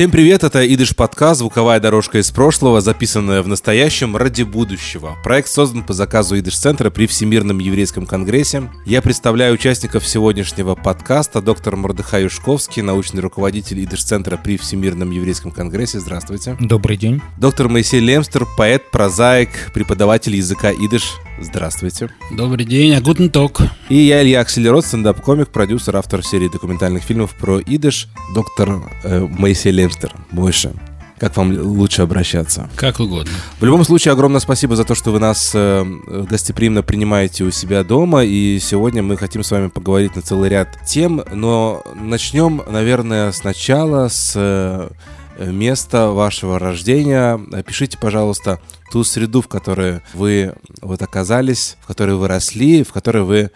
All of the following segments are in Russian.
Всем привет, это Идыш подкаст «Звуковая дорожка из прошлого», записанная в настоящем ради будущего. Проект создан по заказу Идыш-центра при Всемирном еврейском конгрессе. Я представляю участников сегодняшнего подкаста, доктор Мордыхай Юшковский, научный руководитель Идыш-центра при Всемирном еврейском конгрессе. Здравствуйте. Добрый день. Доктор Моисей Лемстер, поэт, прозаик, преподаватель языка Идыш. Здравствуйте. Добрый день, а гутен ток. И я, Илья Акселерот, стендап-комик, продюсер, автор серии документальных фильмов про Идыш, доктор э, Моисей Лемстер. Больше. Как вам лучше обращаться? Как угодно. В любом случае, огромное спасибо за то, что вы нас э, гостеприимно принимаете у себя дома. И сегодня мы хотим с вами поговорить на целый ряд тем. Но начнем, наверное, сначала с э, места вашего рождения. Пишите, пожалуйста, ту среду, в которой вы вот оказались, в которой вы росли, в которой вы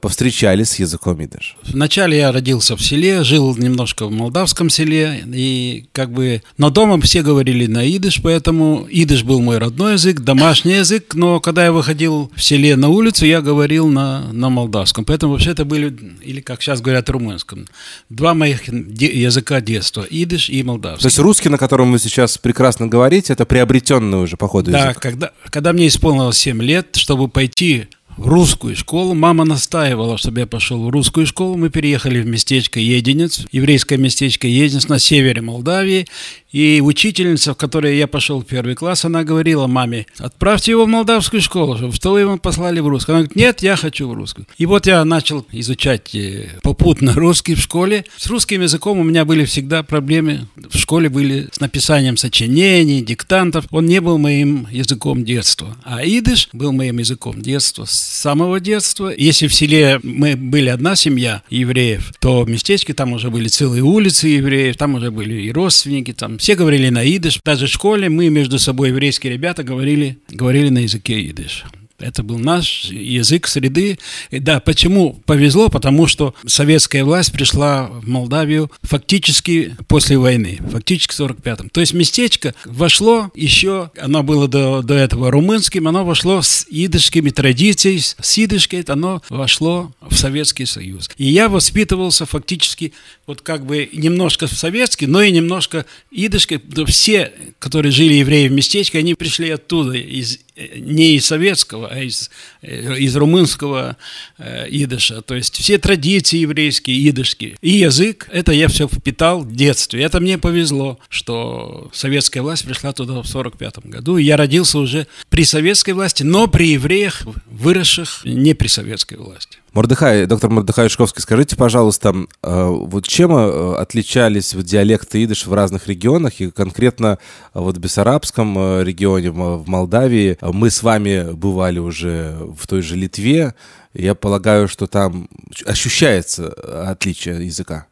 повстречались с языком идыш? Вначале я родился в селе, жил немножко в молдавском селе, и как бы, но дома все говорили на идыш, поэтому идыш был мой родной язык, домашний язык, но когда я выходил в селе на улицу, я говорил на, на молдавском, поэтому вообще это были, или как сейчас говорят, румынском, два моих де- языка детства, идыш и молдавский. То есть русский, на котором вы сейчас прекрасно говорите, это приобретенный уже по ходу Да, язык? когда, когда мне исполнилось 7 лет, чтобы пойти в русскую школу, мама настаивала, чтобы я пошел в русскую школу. Мы переехали в местечко Единец, еврейское местечко Единец на севере Молдавии. И учительница, в которой я пошел в первый класс, она говорила маме, отправьте его в молдавскую школу, что вы его послали в русскую. Она говорит, нет, я хочу в русскую. И вот я начал изучать э, попутно русский в школе. С русским языком у меня были всегда проблемы. В школе были с написанием сочинений, диктантов. Он не был моим языком детства. А идыш был моим языком детства, с самого детства. Если в селе мы были одна семья евреев, то в местечке там уже были целые улицы евреев, там уже были и родственники, там все говорили на идыш. Даже в школе мы между собой, еврейские ребята, говорили, говорили на языке идыш. Это был наш язык среды. И да, почему повезло? Потому что советская власть пришла в Молдавию фактически после войны, фактически в 45-м. То есть местечко вошло еще, оно было до, до этого румынским, оно вошло с идышскими традициями, с идышкой оно вошло в Советский Союз. И я воспитывался фактически вот как бы немножко в советский, но и немножко идышкой. Все, которые жили евреи в местечке, они пришли оттуда, из, не из советского, а из, из румынского э, идыша. То есть все традиции еврейские, идышские. И язык, это я все впитал в детстве. Это мне повезло, что советская власть пришла туда в 45 году. И я родился уже при советской власти, но при евреях, выросших не при советской власти. Мордыхай, доктор Мордыхай Юшковский, скажите, пожалуйста, э, вот чем э, отличались диалекты идыш в разных регионах, и конкретно э, вот в Бессарабском регионе, в Молдавии, мы с вами бывали уже в той же Литве, я полагаю, что там ощущается отличие языка.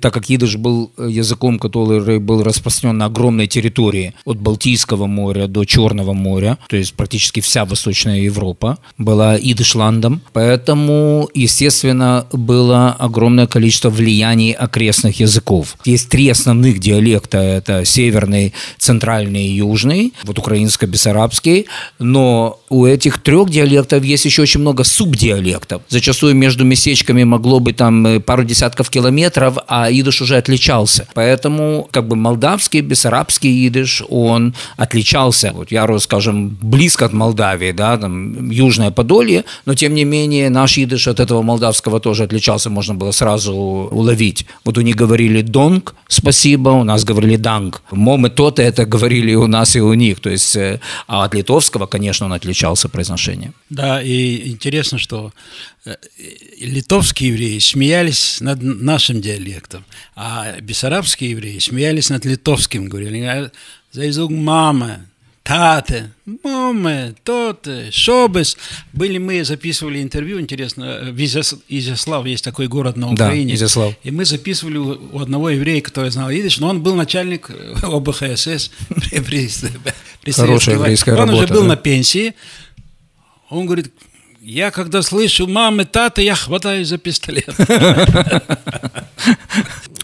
Так как идыш был языком, который был распространен на огромной территории от Балтийского моря до Черного моря, то есть практически вся Восточная Европа была идышландом, поэтому, естественно, было огромное количество влияний окрестных языков. Есть три основных диалекта, это северный, центральный и южный, вот украинско-бессарабский, но у этих трех диалектов есть еще очень много субдиалектов. Зачастую между местечками могло быть там э, пару десятков километров, а идыш уже отличался. Поэтому как бы молдавский, бессарабский идыш, он отличался. Вот я скажем, близко от Молдавии, да, там Южное Подолье, но тем не менее наш идыш от этого молдавского тоже отличался, можно было сразу уловить. Вот у них говорили донг, спасибо, у нас говорили данг. Мом то-то это говорили у нас, и у них. То есть, э, а от литовского, конечно, он отличался произношением. Да, и интересно, что литовские евреи смеялись над нашим диалектом, а бессарабские евреи смеялись над литовским, говорили, за язык мама, тате, маме, тоте, шобес. Были мы, записывали интервью, интересно, в Изяс- Изяслав есть такой город на Да, Украине. Изяслав. И мы записывали у одного еврея, который знал идыш, но он был начальник э, ОБХСС при, при, при Хорошая еврейская Он уже работа, был да. на пенсии. Он говорит, я когда слышу мамы, тата, я хватаю за пистолет.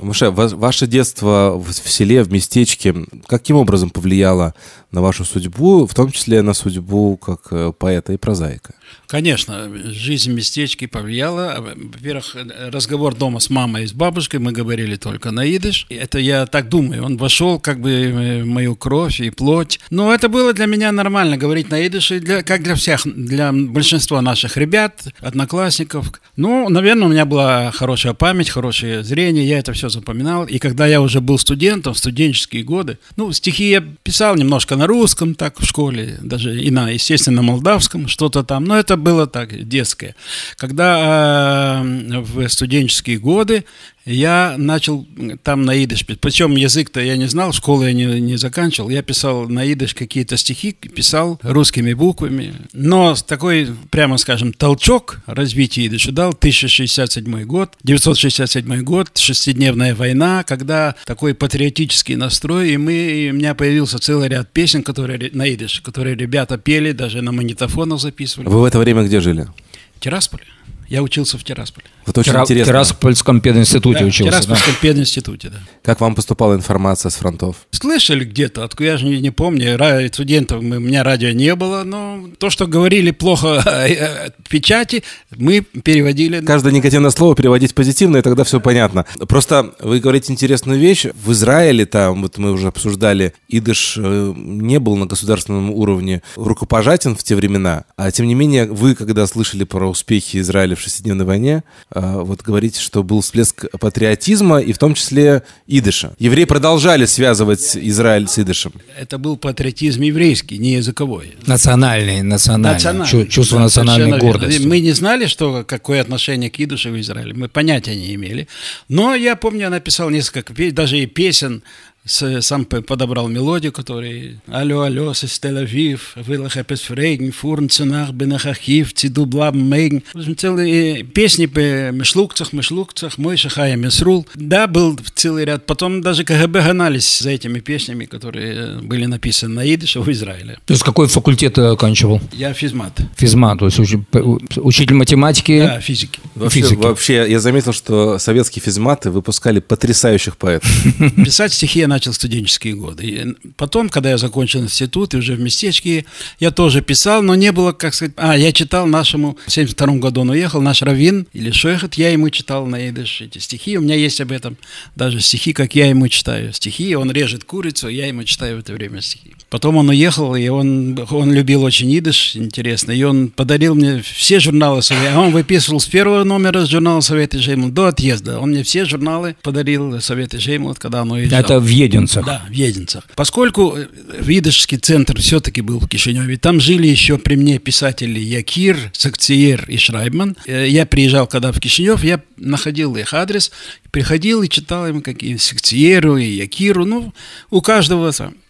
Муше, ва- ваше детство в селе, в местечке, каким образом повлияло на вашу судьбу, в том числе на судьбу как э, поэта и прозаика? Конечно, жизнь местечки повлияла. Во-первых, разговор дома с мамой и с бабушкой, мы говорили только на идыш. Это я так думаю, он вошел как бы в мою кровь и плоть. Но это было для меня нормально, говорить на идыше, для, как для всех, для большинства наших ребят, одноклассников. Ну, наверное, у меня была хорошая память, хорошее зрение, я это все запоминал. И когда я уже был студентом, в студенческие годы, ну, стихи я писал немножко на русском, так, в школе, даже и на, естественно, молдавском, что-то там. Но это было так, детское. Когда э, в студенческие годы я начал там на идыш, причем язык-то я не знал, школу я не, не заканчивал, я писал на идыш какие-то стихи, писал русскими буквами, но такой, прямо скажем, толчок развития идыша дал 1067 год, 967 год, шестидневная война, когда такой патриотический настрой, и, мы, и у меня появился целый ряд песен, которые на идыш, которые ребята пели, даже на магнитофонах записывали. Вы в это время где жили? В Тирасполе. Я учился в Тирасполе. Вот очень Тира- интересно. Тираспольском пединституте Да, в учился. да? Тираспольском пединституте, да. Как вам поступала информация с фронтов? Слышали где-то, откуда я же не, не помню, ра- студентов, у меня радио не было, но то, что говорили плохо о печати, мы переводили. Каждое негативное слово переводить позитивно, и тогда все понятно. Просто вы говорите интересную вещь. В Израиле там, вот мы уже обсуждали, идыш э, не был на государственном уровне рукопожатен в те времена, а тем не менее вы, когда слышали про успехи Израиля в шестидневной войне, вот говорите, что был всплеск патриотизма и в том числе идыша. Евреи продолжали связывать Израиль с идышем. Это был патриотизм еврейский, не языковой. Национальный, национальный. Национальный. Чу- Чувство Да, национальной верно. гордости. Мы не знали, что какое отношение к идыше в Израиле. Мы понятия не имели. Но я помню, я написал несколько, даже и песен, сам подобрал мелодию, который «Алло, алло, с Тель-Авив, вылах эпес фрейген, фурн ценах бенах ахив, циду блаб мейген». В общем, целые песни по мешлукцах, мешлукцах, мой шахая месрул. Да, был целый ряд. Потом даже КГБ гонались за этими песнями, которые были написаны на идыше в Израиле. То есть какой факультет ты оканчивал? Я физмат. Физма, то есть п- учитель математики. Да, физики. Вообще, Физики. вообще, я заметил, что советские физматы выпускали потрясающих поэтов. Писать стихи я начал студенческие годы. И потом, когда я закончил институт и уже в местечке, я тоже писал, но не было, как сказать... А, я читал нашему... В 72 году он уехал, наш раввин или шойхет, я ему читал на идыш эти стихи. У меня есть об этом даже стихи, как я ему читаю стихи. Он режет курицу, я ему читаю в это время стихи. Потом он уехал, и он, он любил очень идыш, интересно, и он подарил мне все журналы свои. А он выписывал с первого номера журнала Совета Жеймл до отъезда. Он мне все журналы подарил Совета Жеймл, когда он уезжал. Это в Единцах. Да, в Единцах. Поскольку э, Видышский центр все-таки был в Кишиневе, там жили еще при мне писатели Якир, Сакциер и Шрайбман. Э, Я приезжал когда в Кишинев, я находил их адрес, приходил и читал им какие Сакциеру и Якиру. Ну, у каждого там э,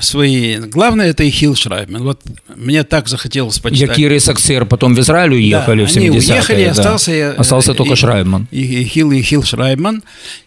свои... Главное, это и Хилл Шрайбман. Вот мне так захотелось почитать. Якир и Саксер потом в Израиль уехали в они 70-е. уехали, да. остался, Остался только Шрайбман. И, и Хилл, и Хилл Шрайбман.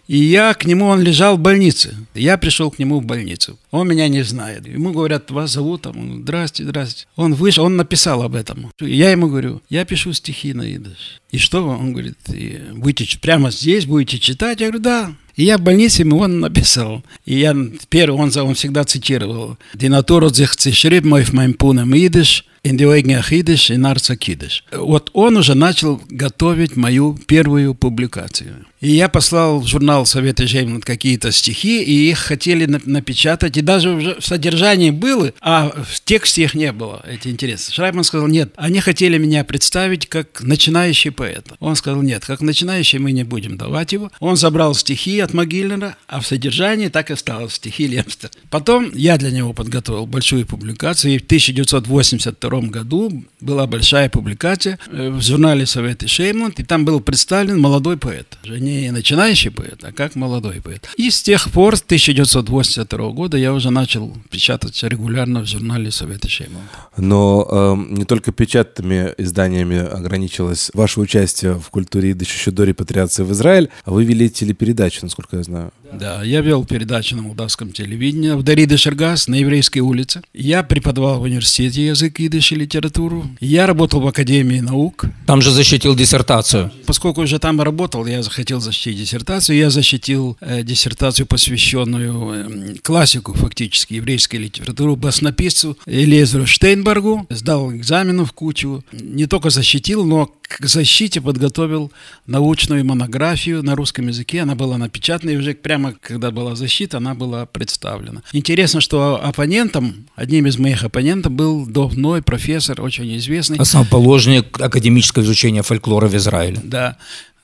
И я к нему, он лежал в больнице. Я пришел к нему в больницу. Он меня не знает. Ему говорят, вас зовут там. Он, здрасте, здрасте. Он вышел, он написал об этом. Я ему говорю, я пишу стихи на идыш. И что вы? Он говорит, «И будете ч- прямо здесь будете читать? Я говорю, да. И я в больнице ему он написал. И я первый, он, он всегда цитировал. «Die Natur hat sich zerschrieben auf meinem Punem Идыш, Augen Achidыш и Нарца Кидыш». Вот он уже начал готовить мою первую публикацию. И я послал в журнал Совета Жеймланд какие-то стихи, и их хотели на- напечатать, и даже уже в содержании было, а в тексте их не было. Это интересно. Шрайбман сказал, нет, они хотели меня представить как начинающий поэт. Он сказал, нет, как начинающий мы не будем давать его. Он забрал стихи от Могильнера, а в содержании так и осталось стихи Лемстер. Потом я для него подготовил большую публикацию, и в 1982 году была большая публикация э, в журнале Совета Шеймланд, и там был представлен молодой поэт. Уже Не начинающий поэт, а как молодой поэт. И с тех пор, с 1982 года, я уже начал печататься регулярно в журнале Совета Шеймланд. Но эм, не только печатными изданиями ограничилось ваше участие в культуре еще до репатриации в Израиль, а вы вели телепередачу, насколько я знаю. Да, я вел передачу на молдавском телевидении в Дариде Шергас на еврейской улице. Я преподавал в университете язык, идыш и литературу. Я работал в Академии наук. Там же защитил диссертацию. Поскольку уже там работал, я захотел защитить диссертацию. Я защитил э, диссертацию, посвященную э, классику, фактически, еврейской литературы, баснописцу Элезеру Штейнбергу. Сдал экзаменов кучу. Не только защитил, но к защите подготовил научную монографию на русском языке. Она была напечатана, и уже прямо когда была защита, она была представлена. Интересно, что оппонентом, одним из моих оппонентов был давной профессор, очень известный. Основоположник академического изучения фольклора в Израиле. Да,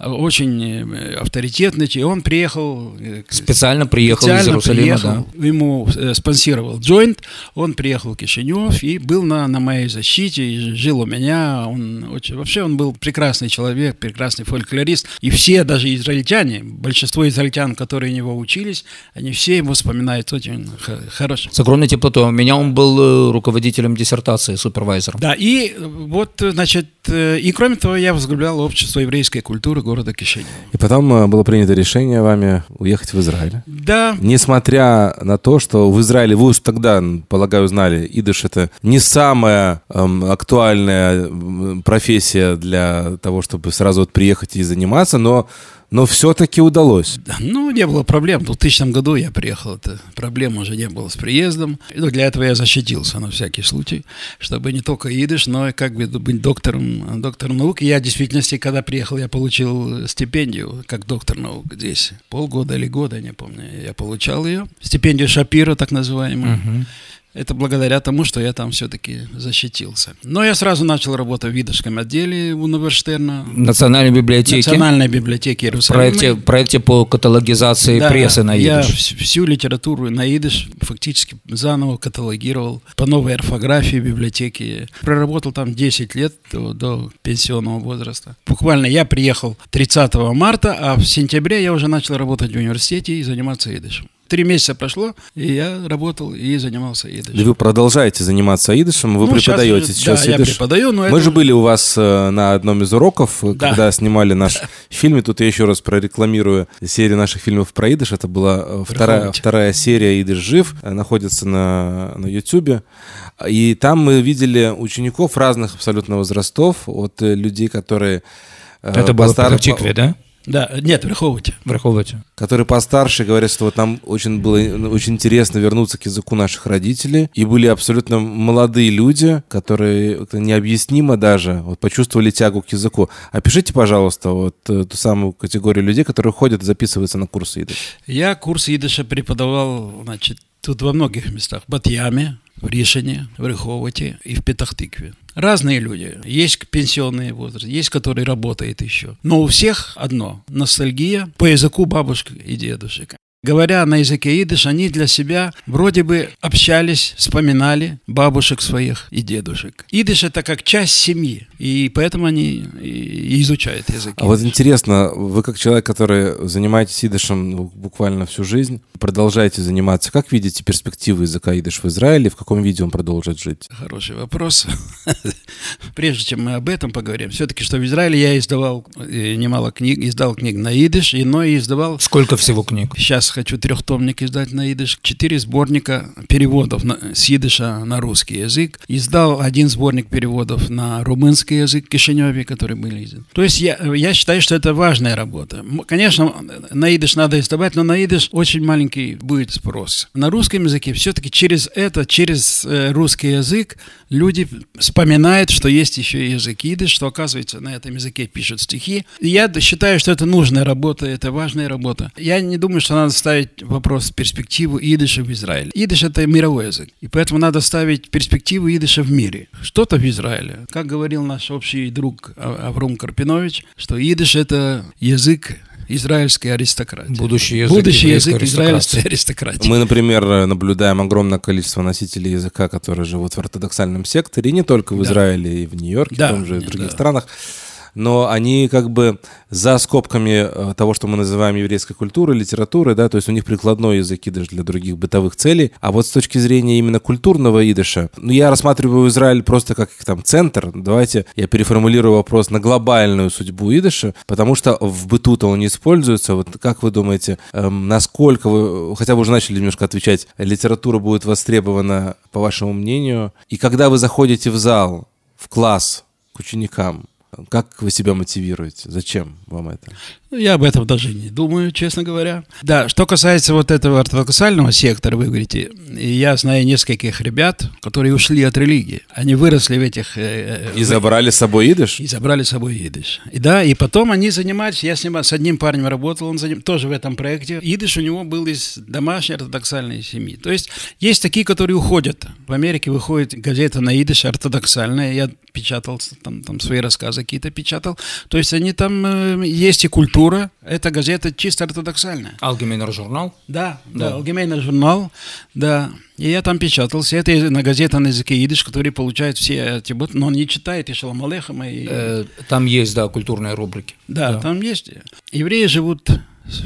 очень э, авторитетный, и он приехал... Э, специально приехал специально из Иерусалима, приехал, да. Ему э, спонсировал Джойнт, он приехал в Кишинев и был на, на моей защите, и жил у меня, он очень... Вообще он был прекрасный человек, прекрасный фольклорист, и все, даже израильтяне, большинство израильтян, которые у него учились, они все его вспоминают очень хорошо. С огромной теплотой. У меня он был руководителем диссертации, супервайзером. Да, и вот, значит, и кроме того, я возглавлял общество еврейской культуры города Кишинева. И потом э, было принято решение вами уехать в Израиль. Да. Несмотря на то, что в Израиле вы уж тогда, полагаю, знали, идыш это не самая эм, актуальная профессия для того, чтобы сразу вот приехать и заниматься, но но все-таки удалось. Ну, не было проблем. В 2000 году я приехал, это проблем уже не было с приездом. Ну, для этого я защитился на всякий случай, чтобы не только идыш, но и как бы быть доктором, доктором наук. Я в действительности, когда приехал, я получил стипендию как доктор наук здесь. Полгода или года, не помню, я получал ее. Стипендию Шапира, так называемую. Uh-huh. Это благодаря тому, что я там все-таки защитился. Но я сразу начал работать в видовском отделе университета. Национальной библиотеки. Национальной библиотеки Иерусалима. Проекте, проекте по каталогизации да, прессы на идыш. я всю литературу на идыш фактически заново каталогировал по новой орфографии библиотеки. Проработал там 10 лет до, до пенсионного возраста. Буквально я приехал 30 марта, а в сентябре я уже начал работать в университете и заниматься идышем три месяца прошло, и я работал и занимался идышем. И вы продолжаете заниматься идышем, вы ну, преподаете сейчас, сейчас да, идыш. я преподаю, но Мы это... же были у вас э, на одном из уроков, да. когда снимали наш фильм, и тут я еще раз прорекламирую серию наших фильмов про идыш. Это была э, вторая, вторая серия «Идыш жив», э, находится на, на YouTube. И там мы видели учеников разных абсолютно возрастов, от людей, которые... Это было по Тикве, да? Да, нет, в Раховате. В Раховате. Которые постарше говорят, что вот нам очень было очень интересно вернуться к языку наших родителей. И были абсолютно молодые люди, которые необъяснимо даже вот, почувствовали тягу к языку. Опишите, пожалуйста, вот э, ту самую категорию людей, которые ходят и записываются на курсы идыша. Я курс идыша преподавал, значит, тут во многих местах. В Батьяме, в Ришине, в Рыховате и в Петахтыкве. Разные люди. Есть пенсионный возраст, есть, который работает еще. Но у всех одно – ностальгия по языку бабушек и дедушек. Говоря на языке идыш, они для себя вроде бы общались, вспоминали бабушек своих и дедушек. Идыш это как часть семьи, и поэтому они и изучают язык. А вот интересно, вы как человек, который занимаетесь идышем буквально всю жизнь, продолжаете заниматься, как видите перспективы языка идыш в Израиле, в каком виде он продолжит жить? Хороший вопрос. Прежде чем мы об этом поговорим, все-таки, что в Израиле я издавал э, немало книг, издал книг на идыш, но и издавал... Сколько всего книг? Сейчас хочу трехтомник издать на идыш. Четыре сборника переводов на, с идыша на русский язык. Издал один сборник переводов на румынский язык в Кишиневе, которые были изданы. То есть я, я считаю, что это важная работа. Конечно, на идыш надо издавать, но на идыш очень маленький будет спрос. На русском языке все-таки через это, через э, русский язык люди вспоминают, что есть еще язык идыш, что оказывается на этом языке пишут стихи. И я считаю, что это нужная работа, это важная работа. Я не думаю, что надо ставить вопрос перспективу идыша в Израиле. Идыш это мировой язык, и поэтому надо ставить перспективу идыша в мире. Что-то в Израиле. Как говорил наш общий друг а-, Авром Карпинович, что идыш это язык израильской аристократии. Будущий язык, Будущий язык израильской аристократии. Мы, например, наблюдаем огромное количество носителей языка, которые живут в ортодоксальном секторе, и не только в Израиле, да. и в Нью-Йорке, да, в том же и в других да. странах. Но они как бы за скобками э, того, что мы называем еврейской культурой, литературой, да, то есть у них прикладной язык идыш для других бытовых целей. А вот с точки зрения именно культурного идыша, ну, я рассматриваю Израиль просто как там центр. Давайте я переформулирую вопрос на глобальную судьбу идыша, потому что в быту-то он не используется. Вот как вы думаете, эм, насколько вы, хотя вы уже начали немножко отвечать, литература будет востребована, по вашему мнению, и когда вы заходите в зал, в класс к ученикам, как вы себя мотивируете? Зачем вам это? Ну, я об этом даже не думаю, честно говоря. Да, что касается вот этого ортодоксального сектора, вы говорите, я знаю нескольких ребят, которые ушли от религии. Они выросли в этих... Э, и забрали с собой идыш? И забрали с собой идыш. И да, и потом они занимались, я с, ним, с одним парнем работал, он заним, тоже в этом проекте. Идыш у него был из домашней ортодоксальной семьи. То есть есть такие, которые уходят. В Америке выходит газета на идыш ортодоксальная, я печатал, там, там свои рассказы какие-то печатал. То есть они там, э, есть и культура, культура. Эта газета чисто ортодоксальная. Алгемейнер журнал? Да, да, да Алгемейнер журнал, да. И я там печатался. Это на газета на языке идиш, который получает все эти... Но он не читает и Шалом Алейхама. И... Э, там есть, да, культурные рубрики. Да, да, там есть. Евреи живут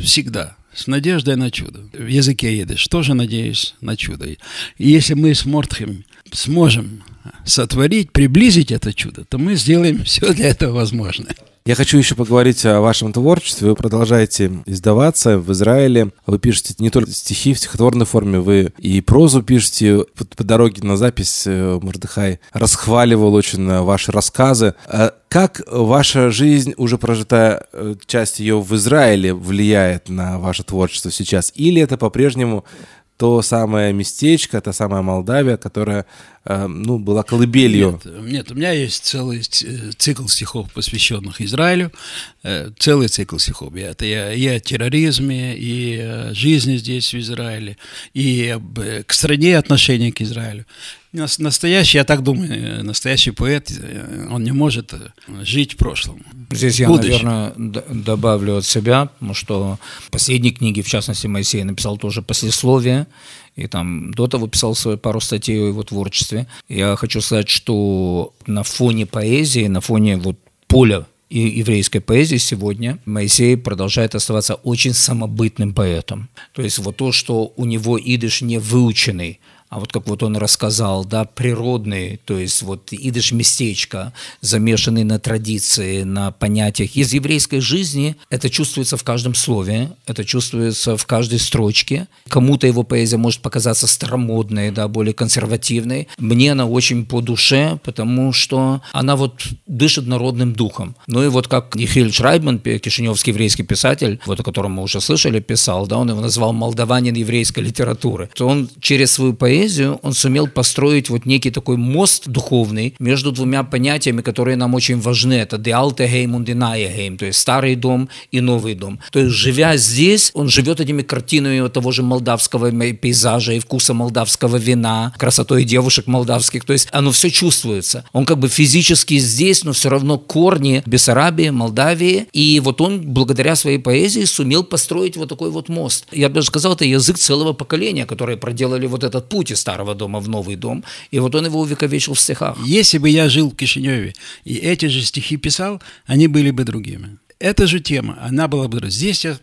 всегда с надеждой на чудо. В языке едешь, тоже надеюсь на чудо. И если мы с Мортхем сможем сотворить, приблизить это чудо, то мы сделаем все для этого возможное. Я хочу еще поговорить о вашем творчестве. Вы продолжаете издаваться в Израиле. Вы пишете не только стихи в стихотворной форме, вы и прозу пишете. По, по дороге на запись э, Мордыхай расхваливал очень э, ваши рассказы. А как ваша жизнь, уже прожитая э, часть ее в Израиле, влияет на ваше творчество сейчас? Или это по-прежнему то самое местечко, та самая Молдавия, которая ну, была колыбелью. Нет, нет, у меня есть целый э, цикл стихов, посвященных Израилю, э, целый цикл стихов. Это и, и о терроризме, и о жизни здесь, в Израиле, и к стране отношения к Израилю. Настоящий, я так думаю, настоящий поэт, он не может жить в прошлом. Здесь я, Будущем. наверное, добавлю от себя, потому что в последней книге, в частности, Моисей написал тоже послесловие, и там до того писал свою пару статей о его творчестве. Я хочу сказать, что на фоне поэзии, на фоне вот поля и еврейской поэзии сегодня Моисей продолжает оставаться очень самобытным поэтом. То есть вот то, что у него идыш не выученный, а вот как вот он рассказал, да, природный, то есть вот идыш местечко, замешанный на традиции, на понятиях из еврейской жизни, это чувствуется в каждом слове, это чувствуется в каждой строчке. Кому-то его поэзия может показаться старомодной, да, более консервативной. Мне она очень по душе, потому что она вот дышит народным духом. Ну и вот как Михаил Шрайбман, кишиневский еврейский писатель, вот о котором мы уже слышали, писал, да, он его назвал молдаванин еврейской литературы. То он через свою поэзию поэзию, он сумел построить вот некий такой мост духовный между двумя понятиями, которые нам очень важны. Это «de neue Heim», то есть старый дом и новый дом. То есть, живя здесь, он живет этими картинами того же молдавского пейзажа и вкуса молдавского вина, красотой девушек молдавских. То есть, оно все чувствуется. Он как бы физически здесь, но все равно корни Бессарабии, Молдавии. И вот он, благодаря своей поэзии, сумел построить вот такой вот мост. Я бы даже сказал, это язык целого поколения, которые проделали вот этот путь из старого дома в новый дом. И вот он его увековечил в стихах. Если бы я жил в Кишиневе и эти же стихи писал, они были бы другими. Эта же тема, она была бы... Здесь я,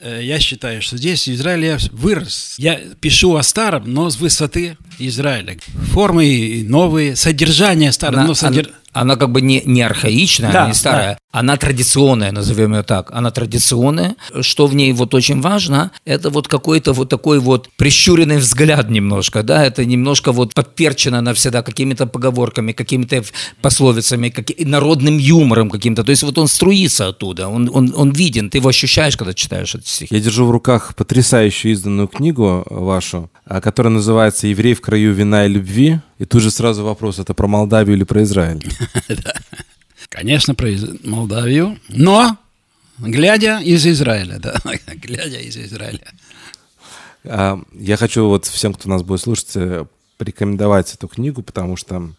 я считаю, что здесь в Израиле я вырос. Я пишу о старом, но с высоты Израиля. Формы новые, содержание старое, но содержание она как бы не, не архаичная, да, не старая, да. она традиционная, назовем ее так. Она традиционная. Что в ней вот очень важно, это вот какой-то вот такой вот прищуренный взгляд немножко, да, это немножко вот подперчено навсегда какими-то поговорками, какими-то пословицами, каким, народным юмором каким-то. То есть вот он струится оттуда, он, он, он виден, ты его ощущаешь, когда читаешь эти стихи. Я держу в руках потрясающую изданную книгу вашу, а, которая называется «Еврей в краю вина и любви». И тут же сразу вопрос, это про Молдавию или про Израиль? Конечно, про Молдавию, но глядя из Израиля, да, глядя из Израиля. А, я хочу вот всем, кто нас будет слушать, э, порекомендовать эту книгу, потому что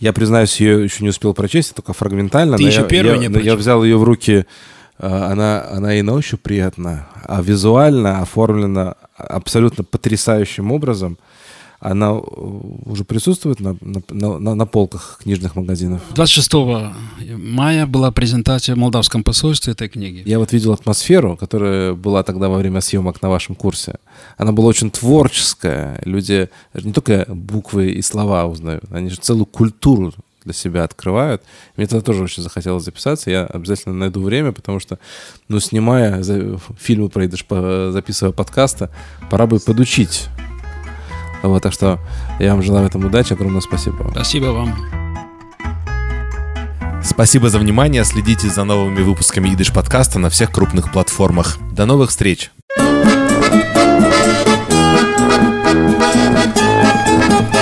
я, признаюсь, ее еще не успел прочесть, только фрагментально. Ты еще я, первый я, не прочел. Я взял ее в руки, она, она и на ощупь приятна, а визуально оформлена абсолютно потрясающим образом. она уже присутствует на, на, на, на полках книжных магазинов? 26 мая была презентация в Молдавском посольстве этой книги. Я вот видел атмосферу, которая была тогда во время съемок на вашем курсе. Она была очень творческая. Люди не только буквы и слова узнают, они же целую культуру для себя открывают. Мне тогда тоже очень захотелось записаться. Я обязательно найду время, потому что, ну, снимая за, фильмы про идыш, записывая подкасты, пора бы подучить. Вот, так что я вам желаю в этом удачи. Огромное спасибо. Спасибо вам. Спасибо за внимание. Следите за новыми выпусками Идыш подкаста на всех крупных платформах. До новых встреч! thank you